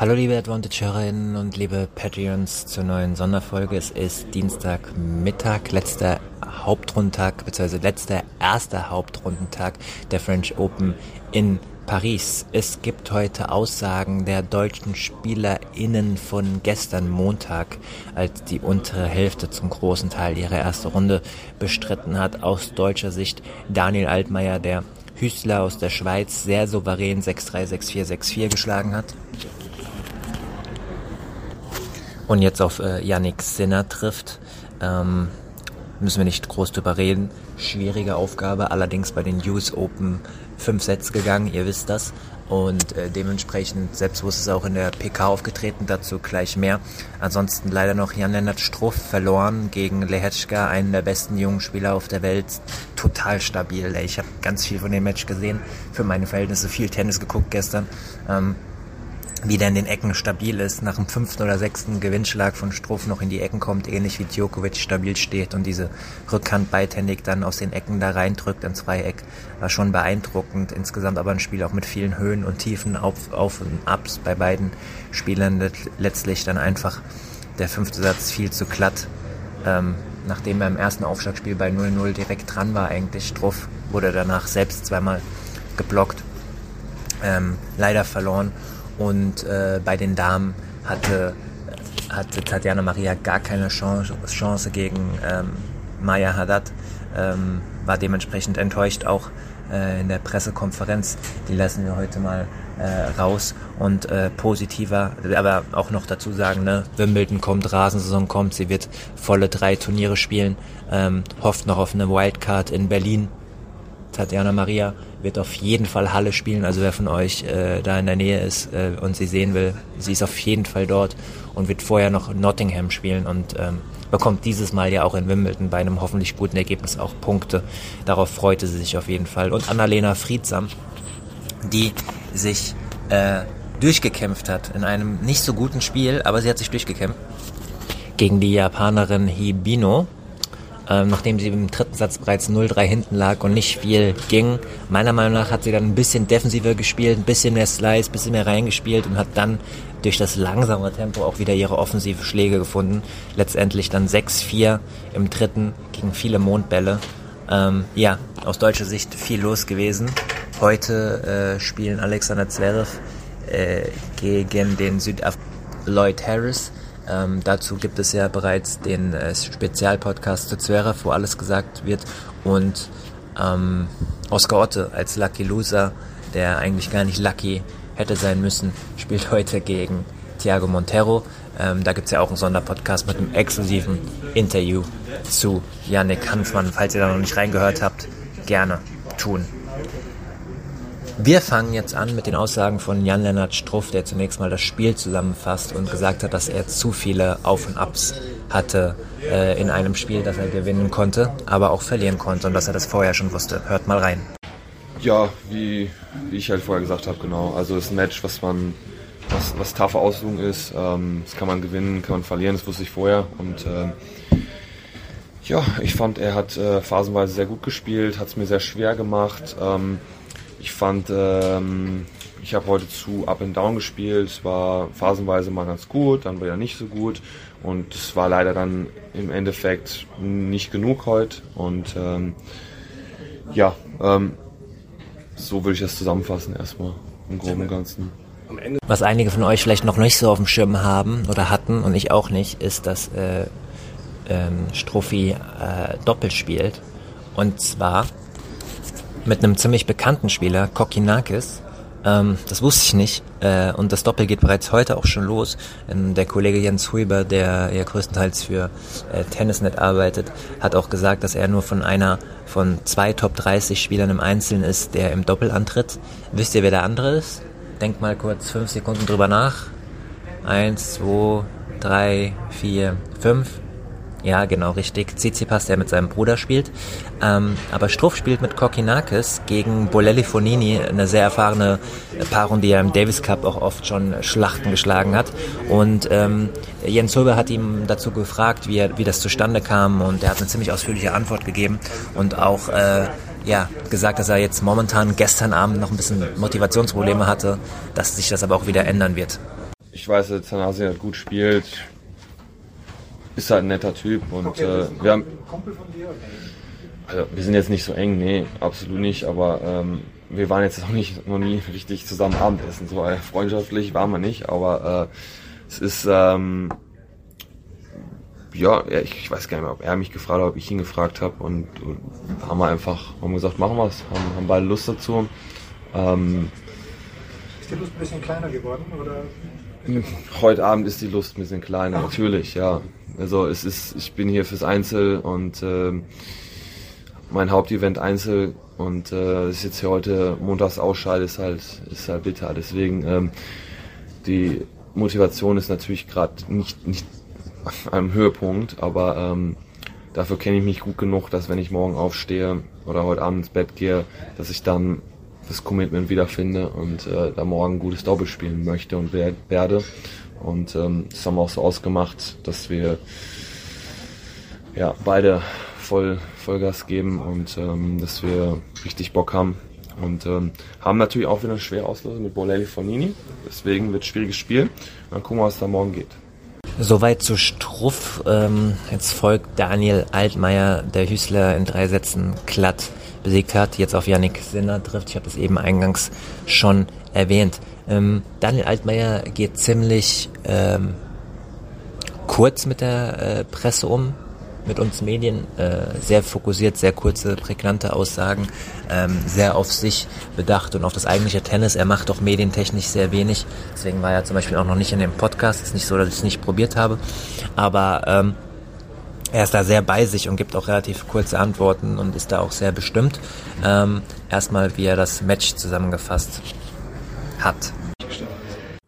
Hallo liebe Advantage-Hörerinnen und liebe Patreons zur neuen Sonderfolge. Es ist Dienstagmittag, letzter Hauptrundentag, beziehungsweise letzter erster Hauptrundentag der French Open in Paris. Es gibt heute Aussagen der deutschen SpielerInnen von gestern Montag, als die untere Hälfte zum großen Teil ihre erste Runde bestritten hat. Aus deutscher Sicht Daniel Altmaier, der Hüßler aus der Schweiz sehr souverän 6-3, 6-4, 6-4 geschlagen hat und jetzt auf äh, Yannick Sinner trifft, ähm, müssen wir nicht groß drüber reden. Schwierige Aufgabe, allerdings bei den US Open fünf Sätze gegangen, ihr wisst das. Und äh, dementsprechend selbstbewusst ist auch in der PK aufgetreten, dazu gleich mehr. Ansonsten leider noch Jan-Lennart Struff verloren gegen Lehetschka, einen der besten jungen Spieler auf der Welt. Total stabil. Ey. Ich habe ganz viel von dem Match gesehen. Für meine Verhältnisse viel Tennis geguckt gestern. Ähm, wie der in den Ecken stabil ist, nach dem fünften oder sechsten Gewinnschlag von Struff noch in die Ecken kommt, ähnlich wie Djokovic stabil steht und diese Rückhand beidhändig dann aus den Ecken da reindrückt ins Zweieck, war schon beeindruckend. Insgesamt aber ein Spiel auch mit vielen Höhen und Tiefen, Auf, Auf und Ups bei beiden Spielern. Letztlich dann einfach der fünfte Satz viel zu glatt. Ähm, nachdem er im ersten Aufschlagspiel bei 0-0 direkt dran war eigentlich, Struff wurde danach selbst zweimal geblockt. Ähm, leider verloren und äh, bei den Damen hatte, hatte Tatjana Maria gar keine Chance, Chance gegen ähm, Maya Haddad, ähm, war dementsprechend enttäuscht auch äh, in der Pressekonferenz. Die lassen wir heute mal äh, raus und äh, positiver, aber auch noch dazu sagen, ne, Wimbledon kommt, Rasensaison kommt, sie wird volle drei Turniere spielen, ähm, hofft noch auf eine Wildcard in Berlin. Tatjana Maria wird auf jeden Fall Halle spielen. Also wer von euch äh, da in der Nähe ist äh, und sie sehen will, sie ist auf jeden Fall dort und wird vorher noch Nottingham spielen und ähm, bekommt dieses Mal ja auch in Wimbledon bei einem hoffentlich guten Ergebnis auch Punkte. Darauf freute sie sich auf jeden Fall. Und Annalena Friedsam, die sich äh, durchgekämpft hat in einem nicht so guten Spiel, aber sie hat sich durchgekämpft gegen die Japanerin Hibino ähm, nachdem sie im dritten Satz bereits 0-3 hinten lag und nicht viel ging. Meiner Meinung nach hat sie dann ein bisschen defensiver gespielt, ein bisschen mehr Slice, ein bisschen mehr reingespielt und hat dann durch das langsame Tempo auch wieder ihre offensive Schläge gefunden. Letztendlich dann 6-4 im dritten gegen viele Mondbälle. Ähm, ja, aus deutscher Sicht viel los gewesen. Heute äh, spielen Alexander Zverev äh, gegen den Südaf Lloyd Harris. Ähm, dazu gibt es ja bereits den äh, Spezialpodcast zu Zverev, wo alles gesagt wird. Und ähm, Oscar Otte als Lucky Loser, der eigentlich gar nicht lucky hätte sein müssen, spielt heute gegen Thiago Montero. Ähm, da gibt es ja auch einen Sonderpodcast mit einem exklusiven Interview zu Yannick Hanfmann. Falls ihr da noch nicht reingehört habt, gerne tun. Wir fangen jetzt an mit den Aussagen von Jan-Lennart Struff, der zunächst mal das Spiel zusammenfasst und gesagt hat, dass er zu viele Auf und Abs hatte äh, in einem Spiel, das er gewinnen konnte, aber auch verlieren konnte und dass er das vorher schon wusste. Hört mal rein. Ja, wie, wie ich halt vorher gesagt habe, genau. Also es ist ein Match, was man, was, was taffe Ausführung ist. Ähm, das kann man gewinnen, kann man verlieren, das wusste ich vorher. Und äh, ja, ich fand, er hat äh, phasenweise sehr gut gespielt, hat es mir sehr schwer gemacht. Ähm, ich fand, ähm, ich habe heute zu Up and Down gespielt. Es war phasenweise mal ganz gut, dann wieder nicht so gut. Und es war leider dann im Endeffekt nicht genug heute. Und ähm, ja, ähm, so würde ich das zusammenfassen erstmal im Groben und Ganzen. Was einige von euch vielleicht noch nicht so auf dem Schirm haben oder hatten und ich auch nicht, ist, dass äh, ähm, Strophi äh, doppelt spielt. Und zwar mit einem ziemlich bekannten Spieler, Kokinakis. Ähm, das wusste ich nicht. Äh, und das Doppel geht bereits heute auch schon los. Ähm, der Kollege Jens Huber, der ja größtenteils für äh, Tennisnet arbeitet, hat auch gesagt, dass er nur von einer von zwei Top 30 Spielern im Einzelnen ist, der im Doppel antritt. Wisst ihr, wer der andere ist? Denkt mal kurz fünf Sekunden drüber nach. Eins, zwei, drei, vier, fünf. Ja, genau, richtig. Tsitsipas, der mit seinem Bruder spielt. Ähm, aber Struff spielt mit Kokinakis gegen Bolelli Fonini, eine sehr erfahrene Paarung, die ja im Davis Cup auch oft schon Schlachten geschlagen hat. Und ähm, Jens Huber hat ihm dazu gefragt, wie, er, wie das zustande kam. Und er hat eine ziemlich ausführliche Antwort gegeben und auch äh, ja, gesagt, dass er jetzt momentan gestern Abend noch ein bisschen Motivationsprobleme hatte, dass sich das aber auch wieder ändern wird. Ich weiß, dass Tanasi gut spielt ist halt ein netter Typ und okay, äh, wir haben. Also, wir sind jetzt nicht so eng, nee, absolut nicht, aber ähm, wir waren jetzt noch nicht noch nie richtig zusammen Abendessen. So äh, freundschaftlich waren wir nicht, aber äh, es ist ähm, ja, ich, ich, weiß gar nicht mehr, ob er mich gefragt hat, ob ich ihn gefragt habe und, und haben wir einfach haben gesagt, machen wir es, haben, haben beide Lust dazu. Ähm, ist die Lust ein bisschen kleiner geworden oder? Heute Abend ist die Lust ein bisschen kleiner, natürlich, ja. Also es ist, ich bin hier fürs Einzel und äh, mein Hauptevent Einzel und äh, dass ich jetzt hier heute montags ausscheide, ist halt, ist halt bitter. Deswegen ähm, die Motivation ist natürlich gerade nicht, nicht am Höhepunkt, aber ähm, dafür kenne ich mich gut genug, dass wenn ich morgen aufstehe oder heute Abend ins Bett gehe, dass ich dann das Commitment wiederfinde und äh, da morgen ein gutes Doppel spielen möchte und werde. Und ähm, das haben wir auch so ausgemacht, dass wir ja, beide voll Vollgas geben und ähm, dass wir richtig Bock haben. Und ähm, haben natürlich auch wieder eine schwere Auslösung mit Bolelli Fonini. Deswegen wird es schwieriges Spiel. Dann gucken wir, was da morgen geht. Soweit zu Struff. Ähm, jetzt folgt Daniel Altmaier, der Hüßler in drei Sätzen glatt besiegt hat, jetzt auf Yannick Sinner trifft. Ich habe das eben eingangs schon erwähnt. Ähm, Daniel Altmaier geht ziemlich ähm, kurz mit der äh, Presse um, mit uns Medien, äh, sehr fokussiert, sehr kurze, prägnante Aussagen, ähm, sehr auf sich bedacht und auf das eigentliche Tennis. Er macht doch medientechnisch sehr wenig, deswegen war er zum Beispiel auch noch nicht in dem Podcast. Ist nicht so, dass ich es nicht probiert habe, aber ähm, er ist da sehr bei sich und gibt auch relativ kurze Antworten und ist da auch sehr bestimmt. Ähm, erstmal, wie er das Match zusammengefasst hat.